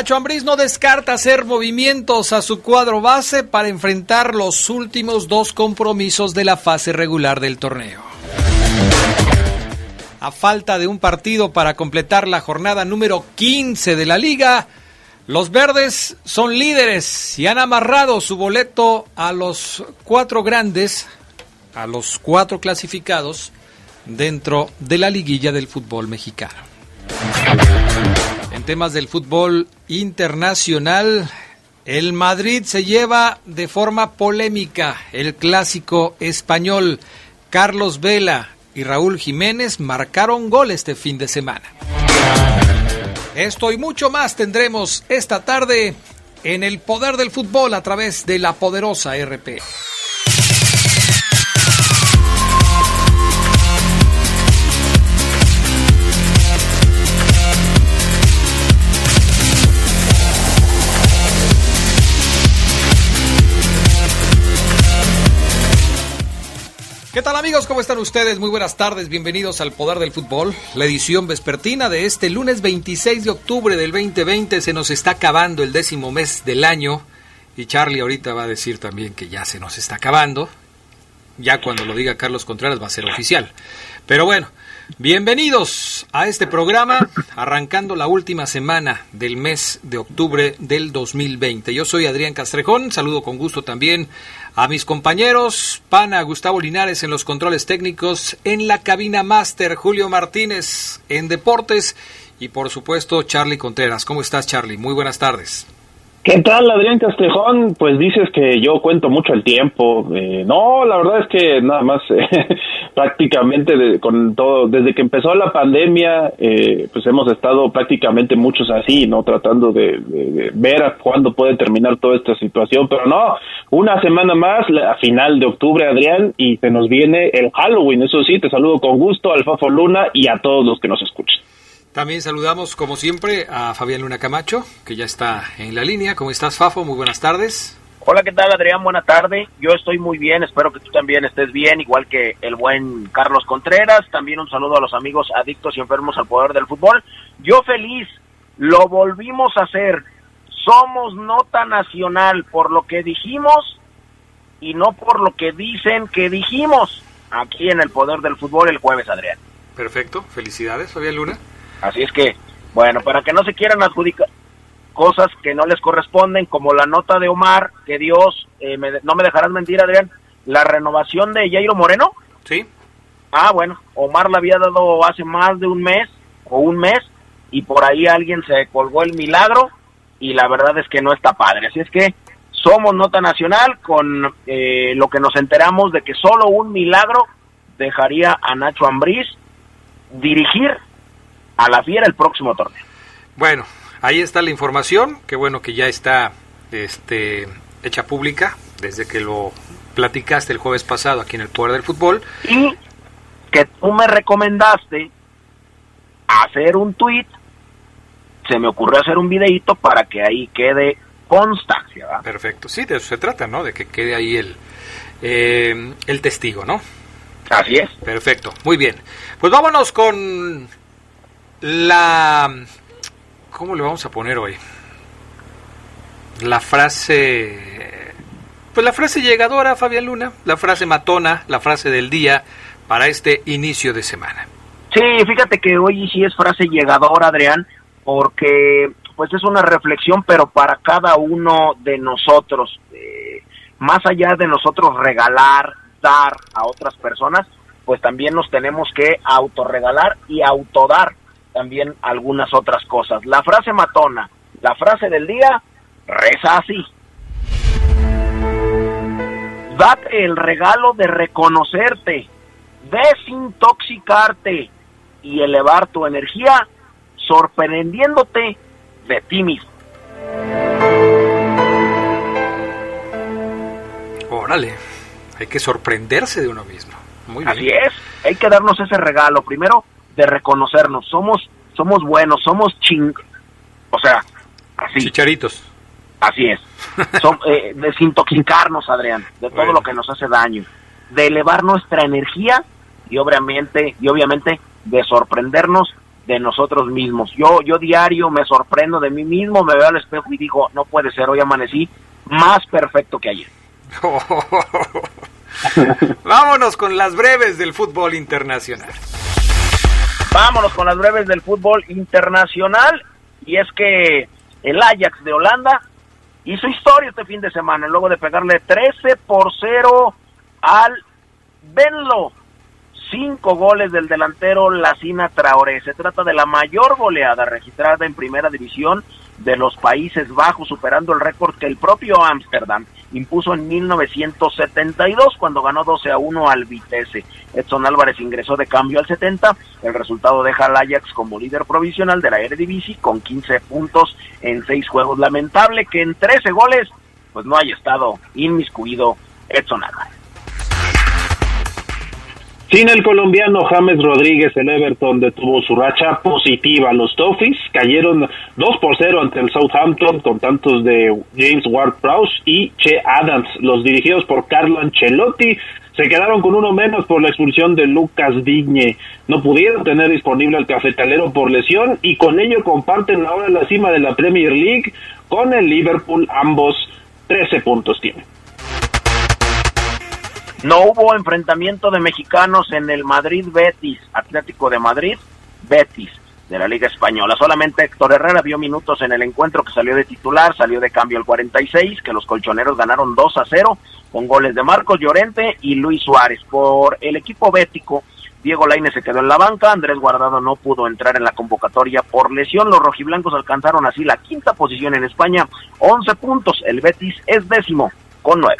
Nacho no descarta hacer movimientos a su cuadro base para enfrentar los últimos dos compromisos de la fase regular del torneo. A falta de un partido para completar la jornada número 15 de la liga, los verdes son líderes y han amarrado su boleto a los cuatro grandes, a los cuatro clasificados dentro de la liguilla del fútbol mexicano. Temas del fútbol internacional, el Madrid se lleva de forma polémica el clásico español. Carlos Vela y Raúl Jiménez marcaron gol este fin de semana. Esto y mucho más tendremos esta tarde en el poder del fútbol a través de la poderosa RP. ¿Qué tal amigos? ¿Cómo están ustedes? Muy buenas tardes, bienvenidos al Poder del Fútbol, la edición vespertina de este lunes 26 de octubre del 2020. Se nos está acabando el décimo mes del año y Charlie ahorita va a decir también que ya se nos está acabando. Ya cuando lo diga Carlos Contreras va a ser oficial. Pero bueno, bienvenidos a este programa, arrancando la última semana del mes de octubre del 2020. Yo soy Adrián Castrejón, saludo con gusto también a mis compañeros, pana Gustavo Linares en los controles técnicos, en la cabina máster Julio Martínez en deportes y por supuesto Charlie Contreras. ¿Cómo estás Charlie? Muy buenas tardes. ¿Qué tal, Adrián Castrejón? Pues dices que yo cuento mucho el tiempo. Eh, no, la verdad es que nada más prácticamente con todo, desde que empezó la pandemia, eh, pues hemos estado prácticamente muchos así, ¿no? Tratando de, de, ver a cuándo puede terminar toda esta situación, pero no, una semana más, a final de octubre, Adrián, y se nos viene el Halloween. Eso sí, te saludo con gusto al Fafo Luna y a todos los que nos escuchan. También saludamos, como siempre, a Fabián Luna Camacho, que ya está en la línea. ¿Cómo estás, Fafo? Muy buenas tardes. Hola, ¿qué tal, Adrián? Buena tarde. Yo estoy muy bien, espero que tú también estés bien, igual que el buen Carlos Contreras. También un saludo a los amigos adictos y enfermos al poder del fútbol. Yo feliz, lo volvimos a hacer. Somos nota nacional por lo que dijimos y no por lo que dicen que dijimos aquí en el poder del fútbol el jueves, Adrián. Perfecto, felicidades, Fabián Luna. Así es que, bueno, para que no se quieran adjudicar cosas que no les corresponden, como la nota de Omar, que Dios, eh, me, no me dejarás mentir, Adrián, la renovación de Jairo Moreno. Sí. Ah, bueno, Omar la había dado hace más de un mes o un mes y por ahí alguien se colgó el milagro y la verdad es que no está padre. Así es que somos nota nacional con eh, lo que nos enteramos de que solo un milagro dejaría a Nacho Ambriz dirigir a la fiera el próximo torneo. Bueno, ahí está la información, qué bueno que ya está este, hecha pública desde que lo platicaste el jueves pasado aquí en el Poder del Fútbol. Y que tú me recomendaste hacer un tweet, se me ocurrió hacer un videito para que ahí quede constancia. ¿verdad? Perfecto, sí, de eso se trata, ¿no? De que quede ahí el, eh, el testigo, ¿no? Así es. Perfecto, muy bien. Pues vámonos con la... ¿Cómo le vamos a poner hoy? La frase... Pues la frase llegadora, Fabián Luna, la frase matona, la frase del día para este inicio de semana. Sí, fíjate que hoy sí es frase llegadora, Adrián, porque pues es una reflexión, pero para cada uno de nosotros, eh, más allá de nosotros regalar, dar a otras personas, pues también nos tenemos que autorregalar y autodar también algunas otras cosas. La frase matona, la frase del día, reza así. Date el regalo de reconocerte, desintoxicarte y elevar tu energía sorprendiéndote de ti mismo. Órale, hay que sorprenderse de uno mismo. Muy bien. Así es, hay que darnos ese regalo, primero de reconocernos, somos, somos buenos, somos ching, o sea, así. Chicharitos. Así es. Son, eh, desintoxicarnos, Adrián, de todo Bueno. lo que nos hace daño, de elevar nuestra energía y obviamente, y obviamente de sorprendernos de nosotros mismos. Yo, yo diario me sorprendo de mí mismo, me veo al espejo y digo, no puede ser, hoy amanecí más perfecto que ayer. Vámonos con las breves del fútbol internacional. Vámonos con las breves del fútbol internacional. Y es que el Ajax de Holanda hizo historia este fin de semana, luego de pegarle 13 por 0 al Benlo. Cinco goles del delantero Lacina Traoré. Se trata de la mayor goleada registrada en primera división de los Países Bajos, superando el récord que el propio Ámsterdam impuso en 1972 cuando ganó 12 a 1 al Vitesse. Edson Álvarez ingresó de cambio al 70. El resultado deja al Ajax como líder provisional de la Eredivisie con 15 puntos en 6 juegos. Lamentable que en 13 goles pues no haya estado inmiscuido Edson Álvarez. Sin el colombiano James Rodríguez, el Everton detuvo su racha positiva. Los Toffees cayeron 2 por 0 ante el Southampton con tantos de James Ward-Prowse y Che Adams. Los dirigidos por Carlo Ancelotti se quedaron con uno menos por la expulsión de Lucas Digne. No pudieron tener disponible al cafetalero por lesión y con ello comparten ahora la cima de la Premier League con el Liverpool. Ambos 13 puntos tienen. No hubo enfrentamiento de mexicanos en el Madrid Betis, Atlético de Madrid, Betis de la Liga Española. Solamente Héctor Herrera vio minutos en el encuentro que salió de titular, salió de cambio al 46, que los colchoneros ganaron 2 a 0 con goles de Marcos Llorente y Luis Suárez. Por el equipo bético, Diego Lainez se quedó en la banca, Andrés Guardado no pudo entrar en la convocatoria por lesión. Los rojiblancos alcanzaron así la quinta posición en España, 11 puntos. El Betis es décimo con 9.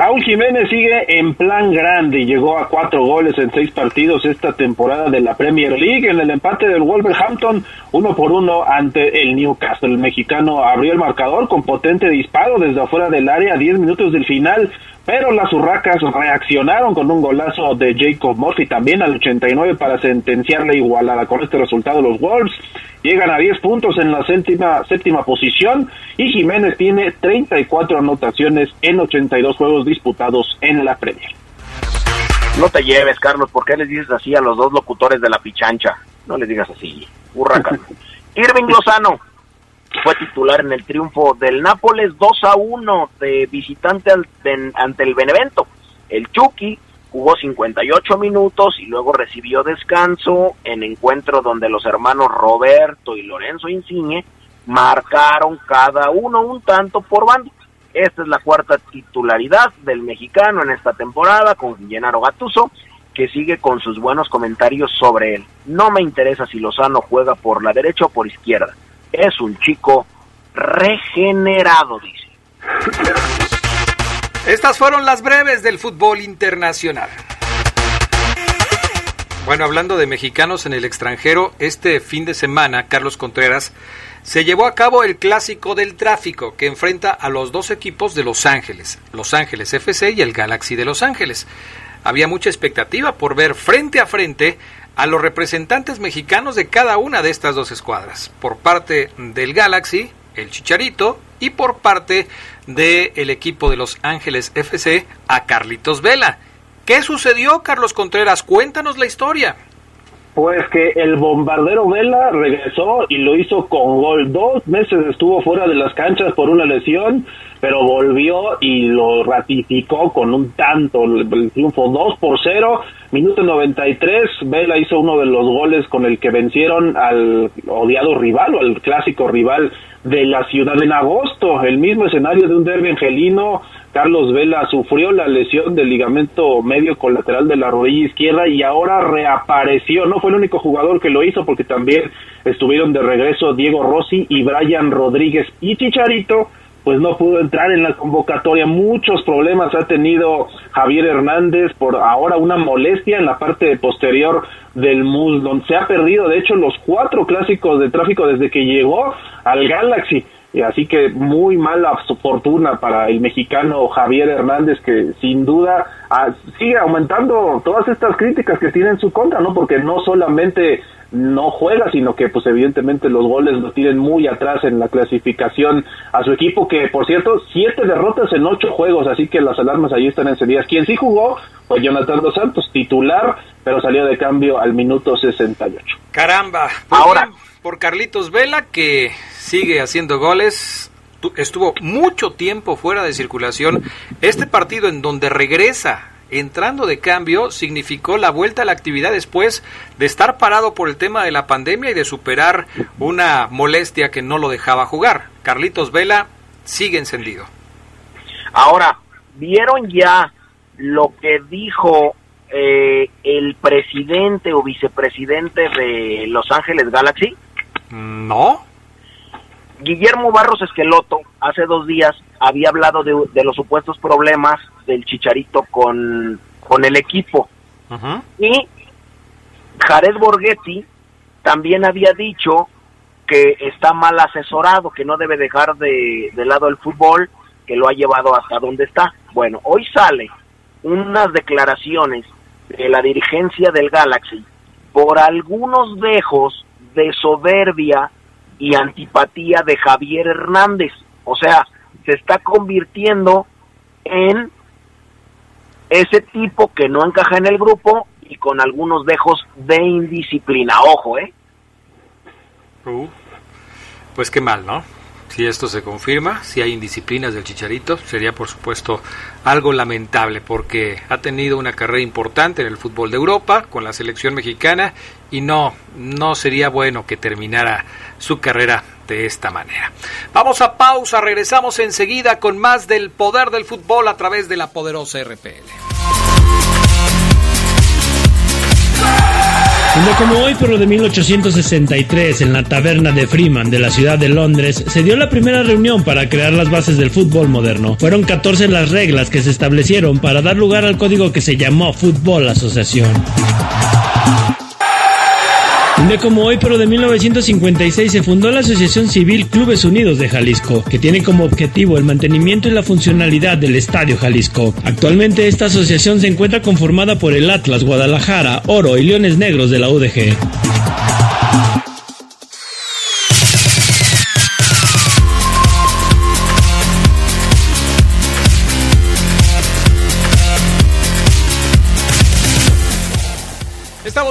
Raúl Jiménez sigue en plan grande y llegó a cuatro goles en seis partidos esta temporada de la Premier League en el empate del Wolverhampton uno por uno ante el Newcastle. El mexicano abrió el marcador con potente disparo desde afuera del área a 10 minutos del final, pero las urracas reaccionaron con un golazo de Jacob Murphy también al 89 para sentenciar la igualada. Con este resultado los Wolves llegan a 10 puntos en la séptima, séptima posición y Jiménez tiene 34 anotaciones en 82 juegos disputados en la Premier. No te lleves, Carlos, ¿por qué les dices así a los dos locutores de la pichancha? No les digas así, hurraca. Irving Lozano fue titular en el triunfo del Nápoles 2 a 1 de visitante ante el Benevento. El Chucky jugó 58 minutos y luego recibió descanso en encuentro donde los hermanos Roberto y Lorenzo Insigne marcaron cada uno un tanto por bando. Esta es la cuarta titularidad del mexicano en esta temporada con Gennaro Gattuso, que sigue con sus buenos comentarios sobre él. No me interesa si Lozano juega por la derecha o por izquierda. Es un chico regenerado, dice. Estas fueron las breves del fútbol internacional. Bueno, hablando de mexicanos en el extranjero, este fin de semana, Carlos Contreras, se llevó a cabo el clásico del tráfico que enfrenta a los dos equipos de Los Ángeles, Los Ángeles FC y el Galaxy de Los Ángeles. Había mucha expectativa por ver frente a frente a los representantes mexicanos de cada una de estas dos escuadras. Por parte del Galaxy, el Chicharito, y por parte del equipo de Los Ángeles FC, a Carlitos Vela. ¿Qué sucedió, Carlos Contreras? Cuéntanos la historia. Pues que el bombardero Vela regresó y lo hizo con gol. Dos meses estuvo fuera de las canchas por una lesión, pero volvió y lo ratificó con un tanto. El, triunfo 2 por 0, minuto 93. Vela hizo uno de los goles con el que vencieron al odiado rival o al clásico rival de la ciudad en agosto. El mismo escenario de un derbi angelino. Carlos Vela sufrió la lesión del ligamento medio colateral de la rodilla izquierda y ahora reapareció. No fue el único jugador que lo hizo porque también estuvieron de regreso Diego Rossi y Brian Rodríguez y Chicharito pues no pudo entrar en la convocatoria. Muchos problemas ha tenido Javier Hernández por ahora una molestia en la parte posterior del muslo. Se ha perdido, de hecho, los cuatro clásicos de tráfico desde que llegó al Galaxy. Así que muy mala fortuna para el mexicano Javier Hernández, que sin duda ah, sigue aumentando todas estas críticas que tiene en su contra, ¿no? Porque no solamente no juega, sino que pues evidentemente los goles lo tienen muy atrás en la clasificación a su equipo, que por cierto, siete derrotas en ocho juegos, así que las alarmas ahí están encendidas. Quien sí jugó fue Jonathan Dos Santos, titular, pero salió de cambio al minuto 68. Caramba, ahora por Carlitos Vela, que sigue haciendo goles, estuvo mucho tiempo fuera de circulación. Este partido en donde regresa entrando de cambio significó la vuelta a la actividad después de estar parado por el tema de la pandemia y de superar una molestia que no lo dejaba jugar. Carlitos Vela sigue encendido. Ahora, ¿vieron ya lo que dijo eh, el presidente o vicepresidente de Los Ángeles Galaxy? No. Guillermo Barros Esqueloto hace dos días había hablado de, los supuestos problemas del Chicharito con, con el equipo. Y Jared Borghetti también había dicho que está mal asesorado, que no debe dejar de, de lado el fútbol, que lo ha llevado hasta donde está. Bueno, hoy sale unas declaraciones de la dirigencia del Galaxy por algunos dejos de soberbia y antipatía de Javier Hernández. O sea, se está convirtiendo en ese tipo que no encaja en el grupo y con algunos dejos de indisciplina. Ojo, ¿eh? Uh, pues qué mal, ¿no? Si esto se confirma, si hay indisciplinas del Chicharito, sería por supuesto algo lamentable porque ha tenido una carrera importante en el fútbol de Europa con la selección mexicana y no, no sería bueno que terminara su carrera de esta manera. Vamos a pausa, regresamos enseguida con más del poder del fútbol a través de la poderosa RPL. Como hoy, pero de 1863, en la taberna de Freeman de la ciudad de Londres, se dio la primera reunión para crear las bases del fútbol moderno. Fueron 14 las reglas que se establecieron para dar lugar al código que se llamó Fútbol Asociación. Un día como hoy, pero de 1956, se fundó la Asociación Civil Clubes Unidos de Jalisco, que tiene como objetivo el mantenimiento y la funcionalidad del Estadio Jalisco. Actualmente esta asociación se encuentra conformada por el Atlas, Guadalajara, Oro y Leones Negros de la UDG.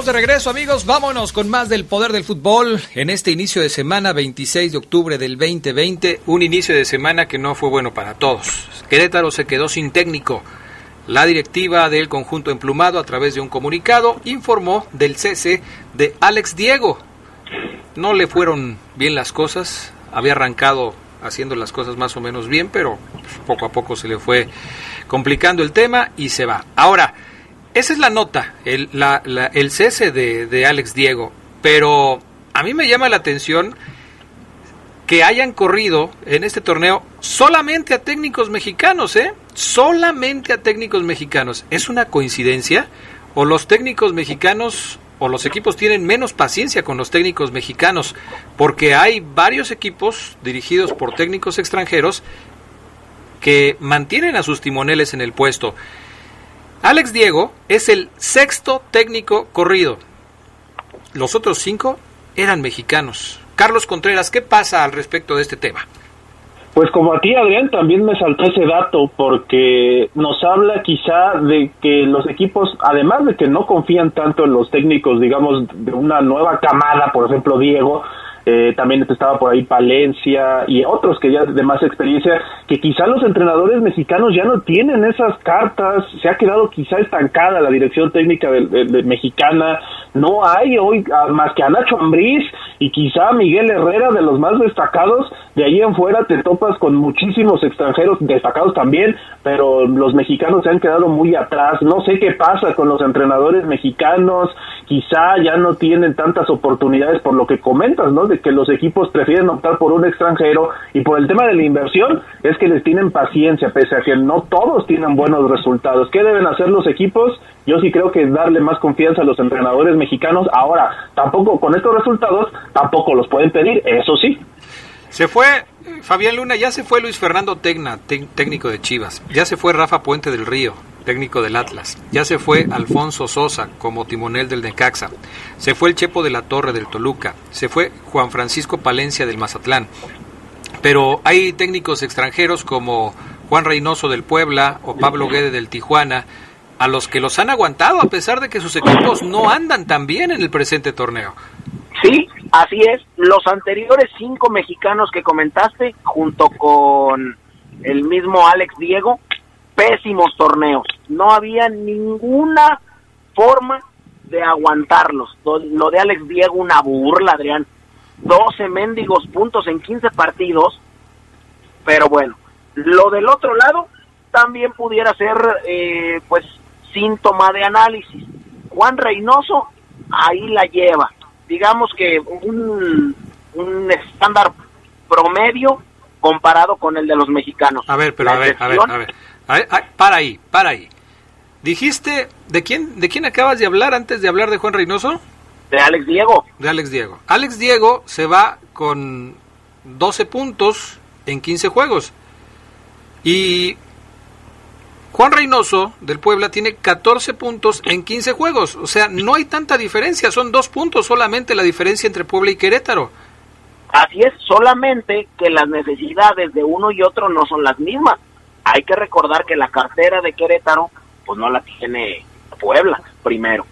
De regreso amigos, vámonos con más del poder del fútbol en este inicio de semana 26 de octubre del 2020, un inicio de semana que no fue bueno para todos. Querétaro se quedó sin técnico. La directiva del conjunto emplumado a través de un comunicado informó del cese de Alex Diego. No le fueron bien las cosas, había arrancado haciendo las cosas más o menos bien, pero poco a poco se le fue complicando el tema y se va. Ahora, esa es la nota, el, el cese de, de, Alex Diego. Pero a mí me llama la atención que hayan corrido en este torneo solamente a técnicos mexicanos, ¿eh? Solamente a técnicos mexicanos. ¿Es una coincidencia? ¿O los técnicos mexicanos o los equipos tienen menos paciencia con los técnicos mexicanos? Porque hay varios equipos dirigidos por técnicos extranjeros que mantienen a sus timoneles en el puesto. Alex Diego es el sexto técnico corrido. Los otros cinco eran mexicanos. Carlos Contreras, ¿qué pasa al respecto de este tema? Pues como a ti, Adrián, también me saltó ese dato porque nos habla quizá de que los equipos, además de que no confían tanto en los técnicos, digamos, de una nueva camada, por ejemplo, Diego, eh, también estaba por ahí Palencia y otros que ya de más experiencia, que quizá los entrenadores mexicanos ya no tienen esas cartas, se ha quedado quizá estancada la dirección técnica de, mexicana, no hay hoy más que a Nacho Ambriz y quizá Miguel Herrera de los más destacados, de ahí en fuera te topas con muchísimos extranjeros destacados también, pero los mexicanos se han quedado muy atrás, no sé qué pasa con los entrenadores mexicanos, quizá ya no tienen tantas oportunidades por lo que comentas, ¿no? De que los equipos prefieren optar por un extranjero y por el tema de la inversión es que les tienen paciencia, pese a que no todos tienen buenos resultados. ¿Qué deben hacer los equipos? Yo sí creo que darle más confianza a los entrenadores mexicanos. Ahora, tampoco con estos resultados, tampoco los pueden pedir, eso sí. Se fue Fabián Luna, ya se fue Luis Fernando Tecna, técnico de Chivas. Ya se fue Rafa Puente del Río, técnico del Atlas. Ya se fue Alfonso Sosa como timonel del Necaxa. Se fue el Chepo de la Torre del Toluca. Se fue Juan Francisco Palencia del Mazatlán. Pero hay técnicos extranjeros como Juan Reynoso del Puebla o Pablo Guede del Tijuana, a los que los han aguantado a pesar de que sus equipos no andan tan bien en el presente torneo. Sí, así es. Los anteriores cinco mexicanos que comentaste, junto con el mismo Alex Diego, pésimos torneos. No había ninguna forma de aguantarlos. Lo de Alex Diego, una burla, Adrián. 12 mendigos puntos en 15 partidos. Pero bueno, lo del otro lado también pudiera ser, eh, pues, síntoma de análisis. Juan Reynoso ahí la lleva. Digamos que un, un estándar promedio comparado con el de los mexicanos. A ver, pero a ver, a ver, a ver, para ahí, para ahí. Dijiste, ¿de quién, ¿de quién acabas de hablar antes de hablar de Juan Reynoso? De Alex Diego. De Alex Diego. Alex Diego se va con 12 puntos en 15 juegos. Y Juan Reynoso del Puebla tiene 14 puntos en 15 juegos. O sea, no hay tanta diferencia, son dos puntos solamente la diferencia entre Puebla y Querétaro. Así es, solamente que las necesidades de uno y otro no son las mismas. Hay que recordar que la cartera de Querétaro, pues no la tiene Puebla primero.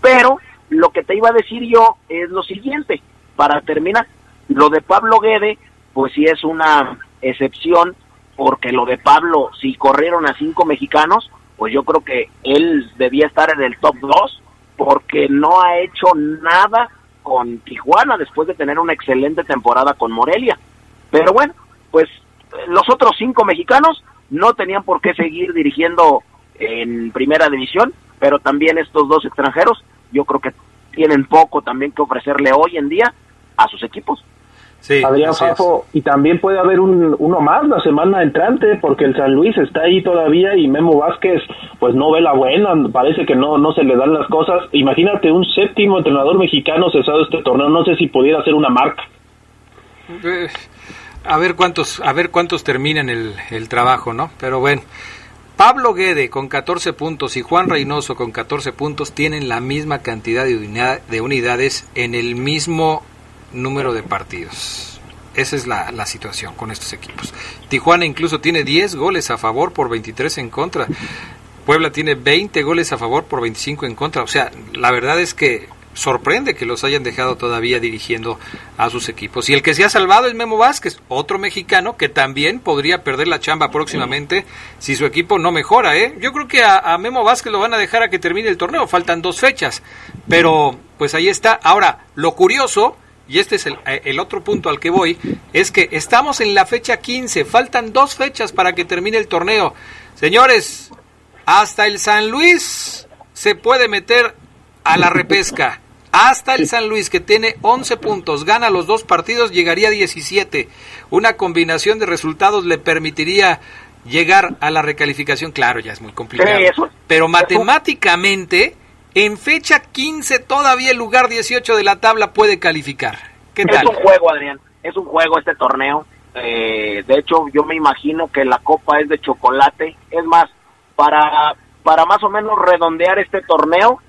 Pero lo que te iba a decir yo es lo siguiente, para terminar, lo de Pablo Guede, pues sí es una excepción, porque lo de Pablo, si corrieron a cinco mexicanos, pues yo creo que él debía estar en el top 2, porque no ha hecho nada con Tijuana después de tener una excelente temporada con Morelia. Pero bueno, pues los otros cinco mexicanos no tenían por qué seguir dirigiendo en primera división, pero también estos dos extranjeros yo creo que tienen poco también que ofrecerle hoy en día a sus equipos. Sí, Adrián Fafo, y también puede haber un, uno más la semana entrante, porque el San Luis está ahí todavía y Memo Vázquez, pues no ve la buena, parece que no, no se le dan las cosas. Imagínate un séptimo entrenador mexicano cesado este torneo, no sé si pudiera ser una marca. A ver cuántos, a ver cuántos terminan el, el trabajo, ¿no? Pero bueno. Pablo Guede con 14 puntos y Juan Reynoso con 14 puntos tienen la misma cantidad de, unidades en el mismo número de partidos. Esa es la, la, situación con estos equipos. Tijuana incluso tiene 10 goles a favor por 23 en contra. Puebla tiene 20 goles a favor por 25 en contra. O sea, la verdad es que sorprende que los hayan dejado todavía dirigiendo a sus equipos. Y el que se ha salvado es Memo Vázquez, otro mexicano que también podría perder la chamba próximamente si su equipo no mejora. ¿eh? Yo creo que a, Memo Vázquez lo van a dejar a que termine el torneo, faltan dos fechas, pero pues ahí está. Ahora, lo curioso, y este es el, el otro punto al que voy, es que estamos en la fecha 15, faltan dos fechas para que termine el torneo. Señores, hasta el San Luis se puede meter a la repesca. Hasta el San Luis, que tiene 11 puntos, gana los dos partidos, llegaría a 17. Una combinación de resultados le permitiría llegar a la recalificación. Claro, ya es muy complicado. pero matemáticamente, en fecha 15, todavía el lugar 18 de la tabla puede calificar. ¿Qué tal? Es un juego, Adrián. Es un juego este torneo. Eh, de hecho, yo me imagino que la copa es de chocolate. Es más, para, para más o menos redondear este torneo,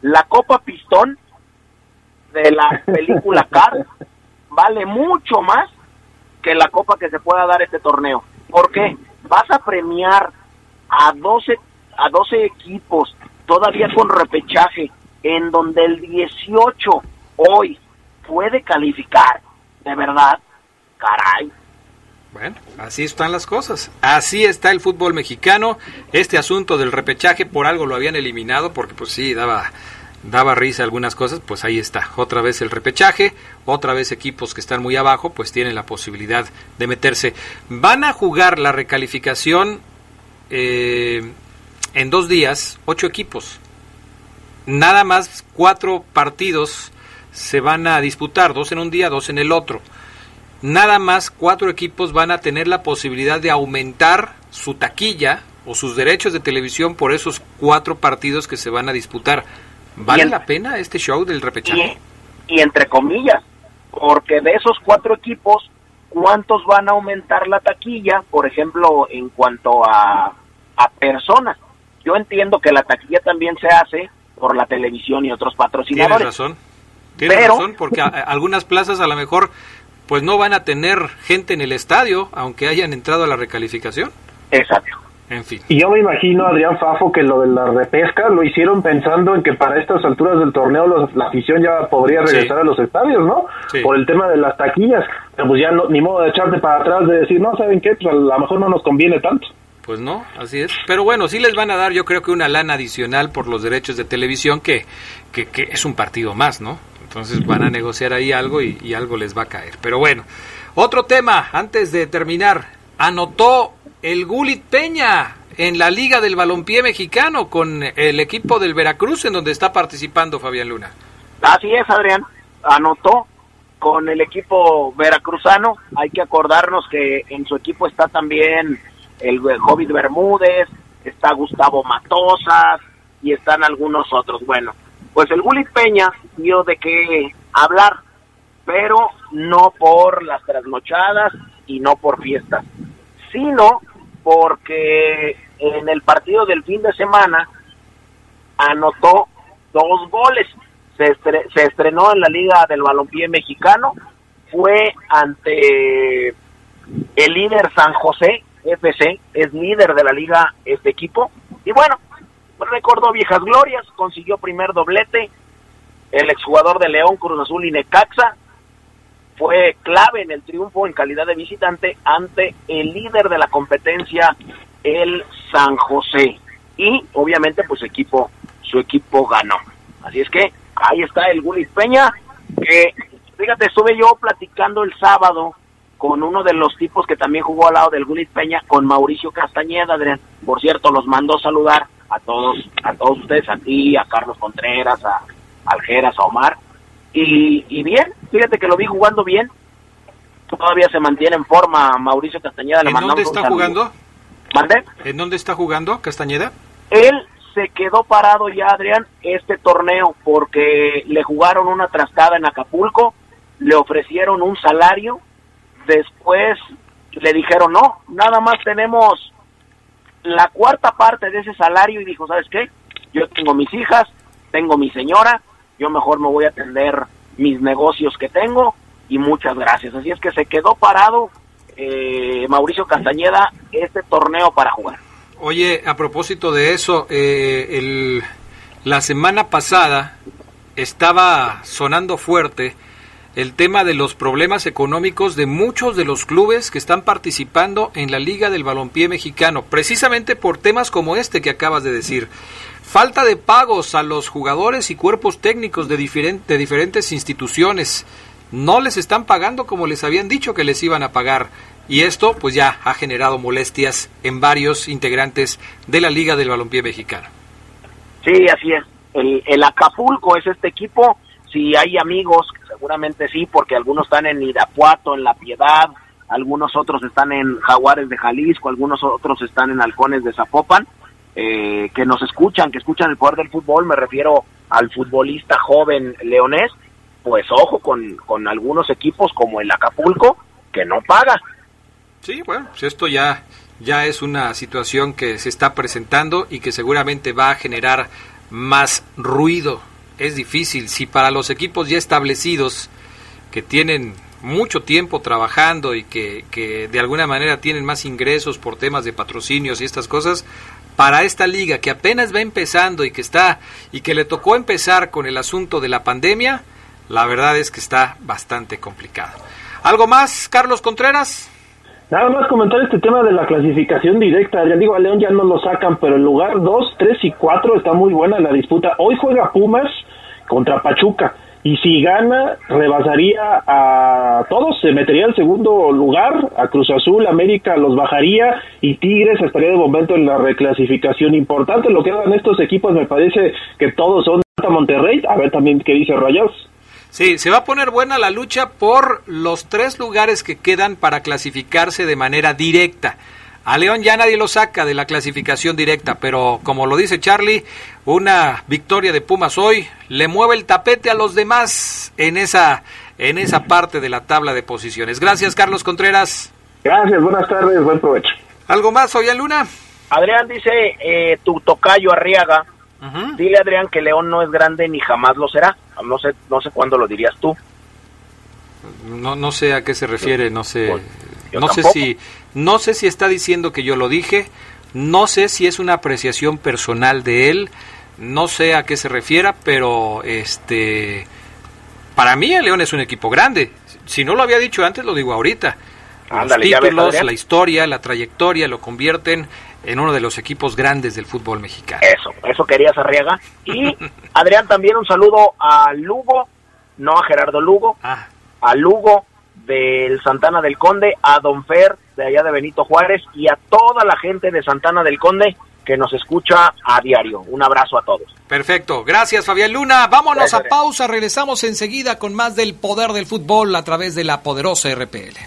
la copa pistón de la película Cars vale mucho más que la copa que se pueda dar este torneo. ¿Por qué? Vas a premiar a 12, a 12 equipos todavía con repechaje en donde el 18 hoy puede calificar. De verdad, caray. Bueno, así están las cosas. Así está el fútbol mexicano. Este asunto del repechaje por algo lo habían eliminado porque pues sí, daba daba risa algunas cosas, pues ahí está. Otra vez el repechaje, otra vez equipos que están muy abajo, pues tienen la posibilidad de meterse. Van a jugar la recalificación eh, en dos días, ocho equipos. Nada más cuatro partidos se van a disputar, dos en un día, dos en el otro. Nada más cuatro equipos van a tener la posibilidad de aumentar su taquilla o sus derechos de televisión por esos cuatro partidos que se van a disputar. ¿Vale la pena este show del repechaje? Y, y entre comillas, porque de esos cuatro equipos, ¿cuántos van a aumentar la taquilla? Por ejemplo, en cuanto a, a personas. Yo entiendo que la taquilla también se hace por la televisión y otros patrocinadores. Tienes razón. Tienes razón, porque algunas plazas a lo mejor pues no van a tener gente en el estadio, aunque hayan entrado a la recalificación. Exacto. En fin. Y yo me imagino, Adrián Fafo, que lo de la repesca lo hicieron pensando en que para estas alturas del torneo la afición ya podría regresar a los estadios, ¿no? Por el tema de las taquillas. Pero pues ya no, ni modo de echarte para atrás de decir, no, ¿saben qué? Pues a lo mejor no nos conviene tanto. Pues no, así es. Pero bueno, sí les van a dar yo creo que una lana adicional por los derechos de televisión que, que, que es un partido más, ¿no? Entonces van a negociar ahí algo y, y algo les va a caer. Pero bueno, otro tema, antes de terminar, anotó el Gulit Peña en la Liga del Balompié Mexicano con el equipo del Veracruz en donde está participando Fabián Luna. Así es, Adrián. Anotó con el equipo veracruzano. Hay que acordarnos que en su equipo está también el Hobbit Bermúdez, está Gustavo Matosas y están algunos otros. Bueno, pues el Gulit Peña dio de qué hablar, pero no por las trasnochadas y no por fiestas, sino porque en el partido del fin de semana anotó dos goles. Se, se estrenó en la Liga del Balompié Mexicano, fue ante el líder San José FC, es líder de la liga este equipo, y bueno, recordó viejas glorias, consiguió primer doblete, el exjugador de León, Cruz Azul y Necaxa, fue clave en el triunfo en calidad de visitante ante el líder de la competencia, el San José. Y obviamente pues su equipo, su equipo ganó. Así es que ahí está el Gulis Peña, que fíjate, estuve yo platicando el sábado con uno de los tipos que también jugó al lado del Gulis Peña, con Mauricio Castañeda, Adrián. Por cierto, los mandó saludar a todos, a todos ustedes, a ti, a Carlos Contreras, a Aljeras, a Omar. Y, y bien, fíjate que lo vi jugando bien. Todavía se mantiene en forma Mauricio Castañeda. ¿En dónde está jugando? ¿En dónde está jugando Castañeda? Él se quedó parado ya, Adrián, este torneo porque le jugaron una trastada en Acapulco, le ofrecieron un salario, después le dijeron, no, nada más tenemos la cuarta parte de ese salario y dijo, ¿sabes qué? Yo tengo mis hijas, tengo mi señora, yo mejor me voy a atender mis negocios que tengo y muchas gracias. Así es que se quedó parado eh, Mauricio Castañeda este torneo para jugar. Oye, a propósito de eso, eh, el, la semana pasada estaba sonando fuerte el tema de los problemas económicos de muchos de los clubes que están participando en la Liga del Balompié Mexicano, precisamente por temas como este que acabas de decir. Falta de pagos a los jugadores y cuerpos técnicos de, de diferentes instituciones. No les están pagando como les habían dicho que les iban a pagar. Y esto pues ya ha generado molestias en varios integrantes de la Liga del Balompié Mexicano. Sí, así es. El, el Acapulco es este equipo. Si hay amigos, seguramente sí, porque algunos están en Irapuato, en La Piedad, algunos otros están en Jaguares de Jalisco, algunos otros están en Halcones de Zapopan eh, que nos escuchan, que escuchan el poder del fútbol, me refiero al futbolista joven leonés, pues ojo con, con algunos equipos como el Acapulco, que no paga. Sí, bueno, pues esto ya, ya es una situación que se está presentando y que seguramente va a generar más ruido. Es difícil, si para los equipos ya establecidos, que tienen mucho tiempo trabajando y que, que de alguna manera tienen más ingresos por temas de patrocinios y estas cosas, para esta liga que apenas va empezando y que está y que le tocó empezar con el asunto de la pandemia, la verdad es que está bastante complicado. ¿Algo más, Carlos Contreras? Nada más comentar este tema de la clasificación directa. Ya digo, a León ya no lo sacan, pero el lugar 2, 3 y 4 está muy buena la disputa. Hoy juega Pumas contra Pachuca y si gana rebasaría a todos, se metería al segundo lugar, a Cruz Azul, América los bajaría y Tigres estaría de momento en la reclasificación importante. Lo que hagan estos equipos me parece que todos son Monterrey, a ver también qué dice Rayos. Sí, se va a poner buena la lucha por los tres lugares que quedan para clasificarse de manera directa. A León ya nadie lo saca de la clasificación directa, pero como lo dice Charlie, una victoria de Pumas hoy le mueve el tapete a los demás en esa en esa parte de la tabla de posiciones. Gracias, Carlos Contreras. Gracias, buenas tardes, buen provecho. ¿Algo más, Fabián Luna? Adrián dice, eh, tu tocayo Arriaga, dile Adrián que León no es grande ni jamás lo será. No sé, no sé cuándo lo dirías tú. No, no sé a qué se refiere, no sé. Pues, yo no sé si no sé si está diciendo que yo lo dije, no sé si es una apreciación personal de él, no sé a qué se refiera, pero este para mí el León es un equipo grande. Si no lo había dicho antes, lo digo ahorita. Ándale, los ves, títulos, la historia, la trayectoria lo convierten en uno de los equipos grandes del fútbol mexicano. Eso, eso querías Arriaga. Y Adrián también un saludo a Lugo, no a Gerardo Lugo, Ah, a Lugo del Santana del Conde, a Don Fer de allá de Benito Juárez y a toda la gente de Santana del Conde que nos escucha a diario. Un abrazo a todos. Perfecto, gracias Fabián Luna. Vámonos Gracias, a pausa, regresamos enseguida con más del poder del fútbol a través de la poderosa RPL.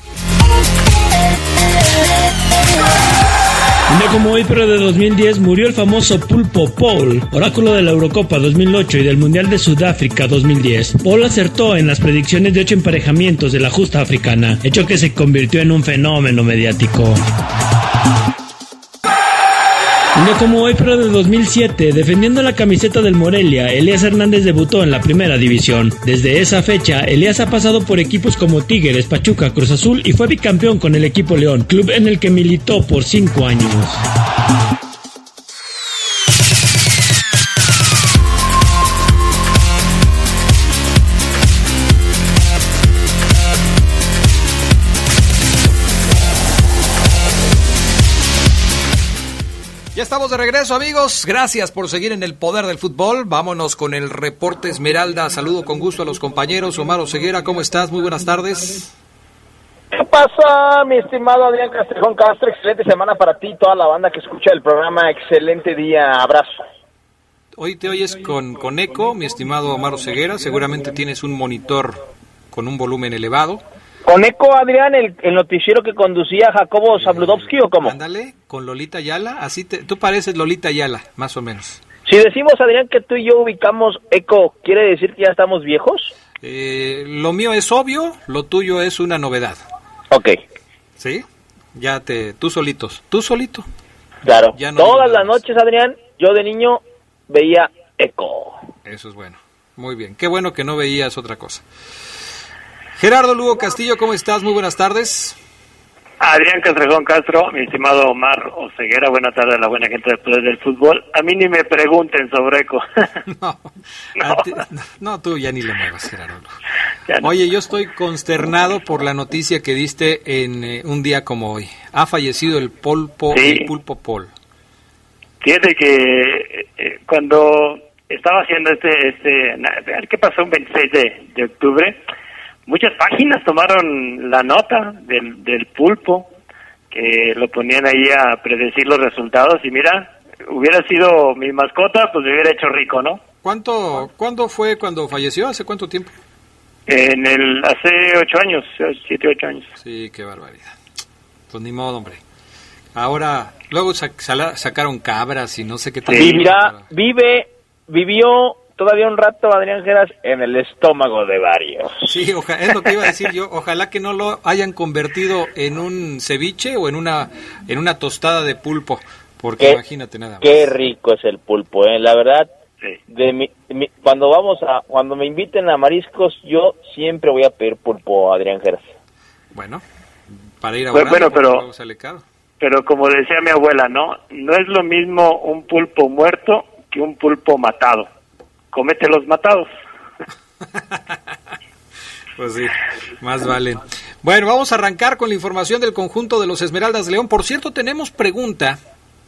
Un día como hoy, pero de 2010, murió el famoso Pulpo Paul, oráculo de la Eurocopa 2008 y del Mundial de Sudáfrica 2010. Paul acertó en las predicciones de ocho emparejamientos de la justa africana, hecho que se convirtió en un fenómeno mediático. Día como hoy, pero de 2007, defendiendo la camiseta del Morelia, Elías Hernández debutó en la primera división. Desde esa fecha, Elías ha pasado por equipos como Tigres, Pachuca, Cruz Azul y fue bicampeón con el equipo León, club en el que militó por cinco años. Ya estamos de regreso, amigos. Gracias por seguir en el poder del fútbol. Vámonos con el reporte Esmeralda. Saludo con gusto a los compañeros. Omar Ceguera, ¿cómo estás? Muy buenas tardes. ¿Qué pasa, mi estimado Adrián Castrejón Castro? Excelente semana para ti y toda la banda que escucha el programa. Excelente día. Abrazo. Hoy te oyes con, con eco, mi estimado Omar Ceguera. Seguramente tienes un monitor con un volumen elevado. ¿Con eco, Adrián, el, el noticiero que conducía Jacobo Zabludovsky o cómo? Ándale, con Lolita Ayala. Así te, tú pareces Lolita Ayala, más o menos. Si decimos, Adrián, que tú y yo ubicamos eco, ¿quiere decir que ya estamos viejos? Eh, lo mío es obvio, lo tuyo es una novedad. Ok, ¿Sí? Ya te, tú solitos, tú solito. claro. Ya no Todas las noches, Adrián, yo de niño veía eco. Eso es bueno. Muy bien. Qué bueno que no veías otra cosa. Gerardo Lugo Castillo, ¿cómo estás? Muy buenas tardes. Adrián Castrejón Castro, mi estimado Omar Oseguera, buenas tardes a la buena gente del Poder del Fútbol. A mí ni me pregunten sobre ECO. No, No. ti- no, tú ya ni le muevas, Gerardo. No. Oye, yo estoy consternado por la noticia que diste en eh, un día como hoy. Ha fallecido el pulpo, Sí. el pulpo Paul. Fíjate que eh, cuando estaba haciendo este, este, qué pasó un 26 de, de octubre, muchas páginas tomaron la nota del, del pulpo, que lo ponían ahí a predecir los resultados y mira, hubiera sido mi mascota, pues me hubiera hecho rico, ¿no? ¿Cuánto, ¿Cuándo fue cuando falleció? ¿Hace cuánto tiempo? En el, hace ocho años, siete, ocho años. Sí, qué barbaridad. Pues ni modo, hombre. Ahora, luego sac- sala- sacaron cabras y no sé qué tal. Vivirá, vive, vivió todavía un rato, Adrián Geras, en el estómago de varios. Sí, oja- es lo que iba a decir yo. Ojalá que no lo hayan convertido en un ceviche o en una en una tostada de pulpo, porque Qué- imagínate nada más. Qué rico es el pulpo, ¿eh? La verdad, de mi, mi- cuando vamos a, cuando me inviten a mariscos, yo siempre voy a pedir pulpo, Adrián Geras. Bueno, para ir a Bueno, bueno, pero- sale caro. Pero como decía mi abuela, ¿no? No es lo mismo un pulpo muerto que un pulpo matado. Comete los matados. Pues sí, más vale. Bueno, vamos a arrancar con la información del conjunto de los Esmeraldas de León. Por cierto, tenemos pregunta,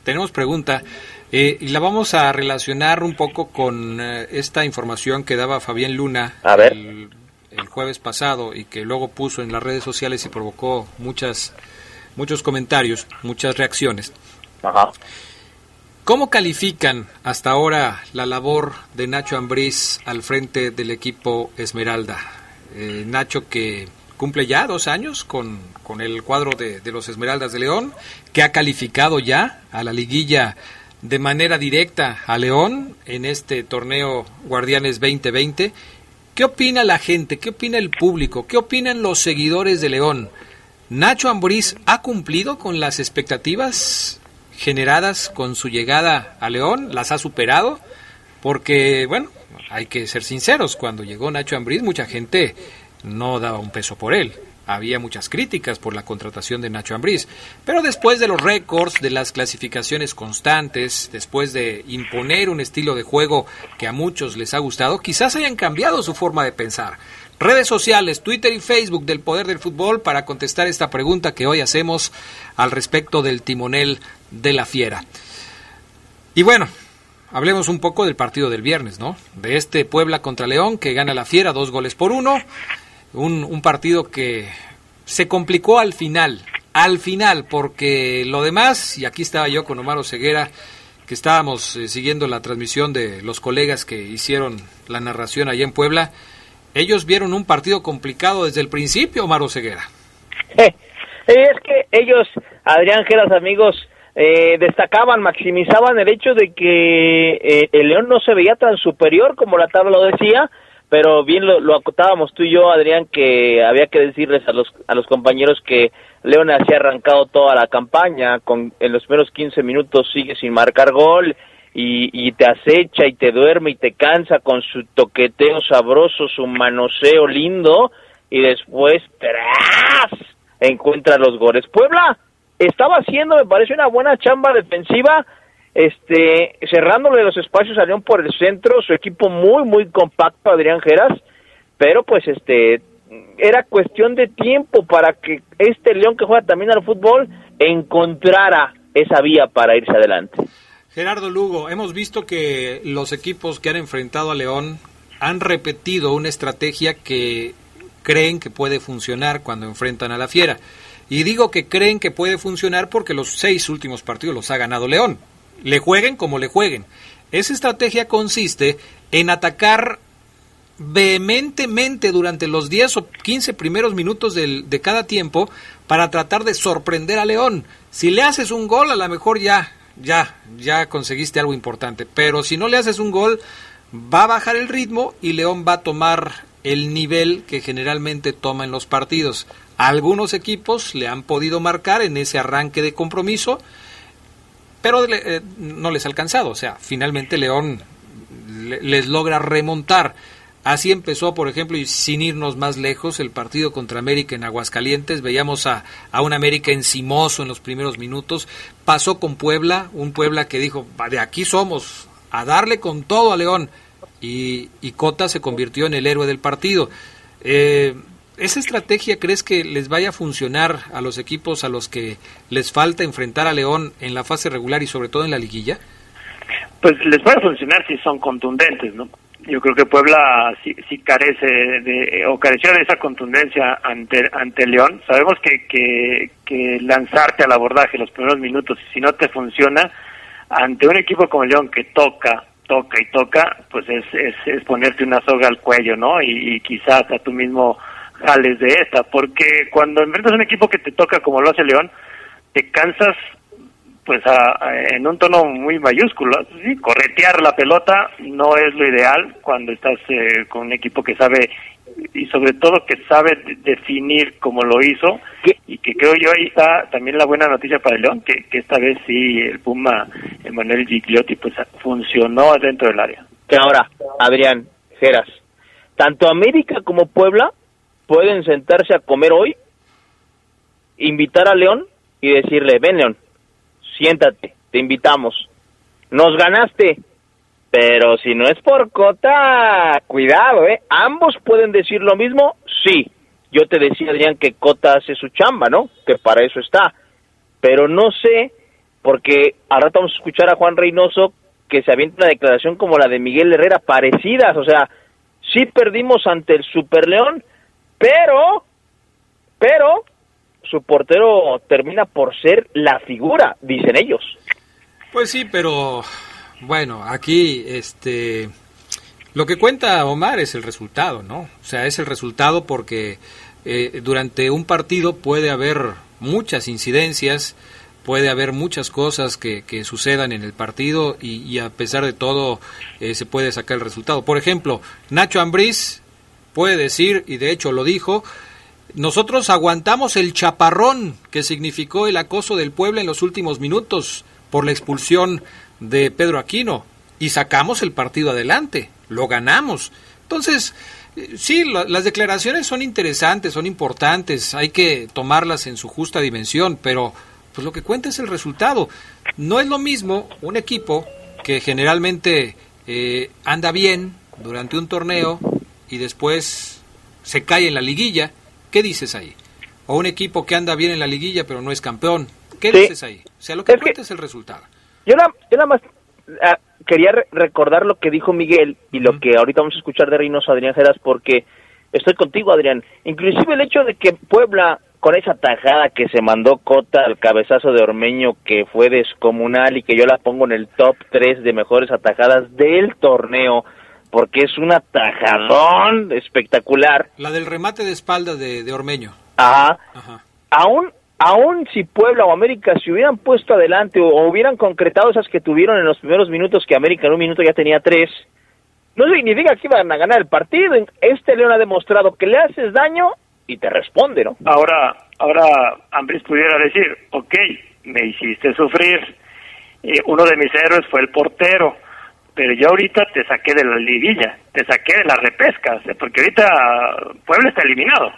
tenemos pregunta, eh, y la vamos a relacionar un poco con eh, esta información que daba Fabián Luna A ver. El, el jueves pasado y que luego puso en las redes sociales y provocó muchas, muchos comentarios, muchas reacciones. Ajá. ¿Cómo califican hasta ahora la labor de Nacho Ambriz al frente del equipo Esmeralda? Eh, Nacho que cumple ya dos años con, con el cuadro de, de, los Esmeraldas de León, que ha calificado ya a la liguilla de manera directa a León en este torneo Guardianes 2020. ¿Qué opina la gente? ¿Qué opina el público? ¿Qué opinan los seguidores de León? ¿Nacho Ambriz ha cumplido con las expectativas generadas con su llegada a León, las ha superado, porque, bueno, hay que ser sinceros, cuando llegó Nacho Ambriz mucha gente no daba un peso por él. Había muchas críticas por la contratación de Nacho Ambriz, pero después de los récords, de las clasificaciones constantes, después de imponer un estilo de juego que a muchos les ha gustado, quizás hayan cambiado su forma de pensar. Redes sociales, Twitter y Facebook del Poder del Fútbol para contestar esta pregunta que hoy hacemos al respecto del timonel de la Fiera. Y bueno, hablemos un poco del partido del viernes, ¿no? De este Puebla contra León que gana la Fiera dos goles por uno. Un, un partido que se complicó al final, al final, porque lo demás, y aquí estaba yo con Omar Ceguera, que estábamos eh, siguiendo la transmisión de los colegas que hicieron la narración allá en Puebla, ellos vieron un partido complicado desde el principio, Omar Ceguera. es que ellos, Adrián Geras, amigos, eh, destacaban, maximizaban el hecho de que eh, el León no se veía tan superior como la tabla lo decía, pero bien lo, acotábamos tú y yo, Adrián, que había que decirles a los, a los compañeros que León hacía arrancado toda la campaña, con, en los primeros 15 minutos sigue sin marcar gol y, y te acecha y te duerme y te cansa con su toqueteo sabroso, su manoseo lindo y después ¡tras! encuentra los goles. Puebla estaba haciendo, me parece, una buena chamba defensiva, este, cerrándole los espacios a León por el centro, su equipo muy, muy compacto, Adrián Geras, pero pues este, era cuestión de tiempo para que este León que juega también al fútbol encontrara esa vía para irse adelante. Gerardo Lugo, hemos visto que los equipos que han enfrentado a León han repetido una estrategia que creen que puede funcionar cuando enfrentan a la Fiera. Y digo que creen que puede funcionar porque los seis últimos partidos los ha ganado León. Le jueguen como le jueguen. Esa estrategia consiste en atacar vehementemente durante los 10 o 15 primeros minutos del, de cada tiempo para tratar de sorprender a León. Si le haces un gol, a lo mejor ya, ya, ya conseguiste algo importante. Pero si no le haces un gol, va a bajar el ritmo y León va a tomar el nivel que generalmente toma en los partidos. Algunos equipos le han podido marcar en ese arranque de compromiso, pero eh, no les ha alcanzado. O sea, finalmente León les logra remontar. Así empezó, por ejemplo, y sin irnos más lejos, el partido contra América en Aguascalientes. Veíamos a, a un América encimoso en los primeros minutos. Pasó con Puebla, un Puebla que dijo, de aquí somos, a darle con todo a León. Y, y Cota se convirtió en el héroe del partido. Eh, ¿Esa estrategia crees que les vaya a funcionar a los equipos a los que les falta enfrentar a León en la fase regular y sobre todo en la liguilla? Pues les va a funcionar si son contundentes, ¿no? Yo creo que Puebla sí, sí carece de, o careció de esa contundencia ante, ante León. Sabemos que, que, lanzarte al abordaje los primeros minutos, si no te funciona, ante un equipo como León que toca, toca y toca, pues es, es, es ponerte una soga al cuello, ¿no? Y, quizás a tú mismo jales de esta, porque cuando enfrentas un equipo que te toca como lo hace León, te cansas pues a, en un tono muy mayúsculo. Corretear la pelota no es lo ideal cuando estás eh, con un equipo que sabe y sobre todo que sabe de definir como lo hizo y que creo yo ahí está también la buena noticia para el León que, que esta vez sí el Puma Emanuel Gigliotti pues funcionó dentro del área. Que ahora, Adrián, Geras, tanto América como Puebla pueden sentarse a comer hoy, invitar a León y decirle, ven León, siéntate, te invitamos. Nos ganaste, pero si no es por Cota, cuidado, ¿eh? Ambos pueden decir lo mismo, sí. Yo te decía, Adrián, que Cota hace su chamba, ¿no? Que para eso está. Pero no sé, porque ahora vamos a escuchar a Juan Reynoso que se avienta una declaración como la de Miguel Herrera, parecidas, o sea, sí perdimos ante el Super León, pero, pero, su portero termina por ser la figura, dicen ellos. Pues sí, pero bueno, aquí este lo que cuenta Omar es el resultado, ¿no? O sea, es el resultado porque eh, durante un partido puede haber muchas incidencias, puede haber muchas cosas que, que sucedan en el partido y, a pesar de todo eh, se puede sacar el resultado. Por ejemplo, Nacho Ambriz puede decir, y de hecho lo dijo, nosotros aguantamos el chaparrón que significó el acoso del pueblo en los últimos minutos por la expulsión de Pedro Aquino y sacamos el partido adelante lo ganamos. Entonces, eh, sí, las declaraciones son interesantes, son importantes, hay que tomarlas en su justa dimensión, pero pues lo que cuenta es el resultado. No es lo mismo un equipo que generalmente eh, anda bien durante un torneo y después se cae en la liguilla. ¿Qué dices ahí? O un equipo que anda bien en la liguilla pero no es campeón. ¿Qué dices ahí? O sea, lo que cuenta es el resultado. Yo nada, yo nada más ah, quería recordar lo que dijo Miguel y lo que ahorita vamos a escuchar de Reynoso Adrián Geras porque estoy contigo Adrián. Inclusive el hecho de que Puebla con esa tajada que se mandó Cota al cabezazo de Ormeño que fue descomunal y que yo la pongo en el top 3 de mejores atajadas del torneo porque es un atajadón espectacular. La del remate de espalda de, de Ormeño. Ajá. Ajá. Aún aún si Puebla o América se hubieran puesto adelante o, hubieran concretado esas que tuvieron en los primeros minutos, que América en un minuto ya tenía tres, no significa que iban a ganar el partido. Este León ha demostrado que le haces daño y te responde, ¿no? Ahora, ahora Ambris pudiera decir, ok, me hiciste sufrir, eh, uno de mis héroes fue el portero, pero yo ahorita te saqué de la liguilla, te saqué de la repesca, porque ahorita Puebla está eliminado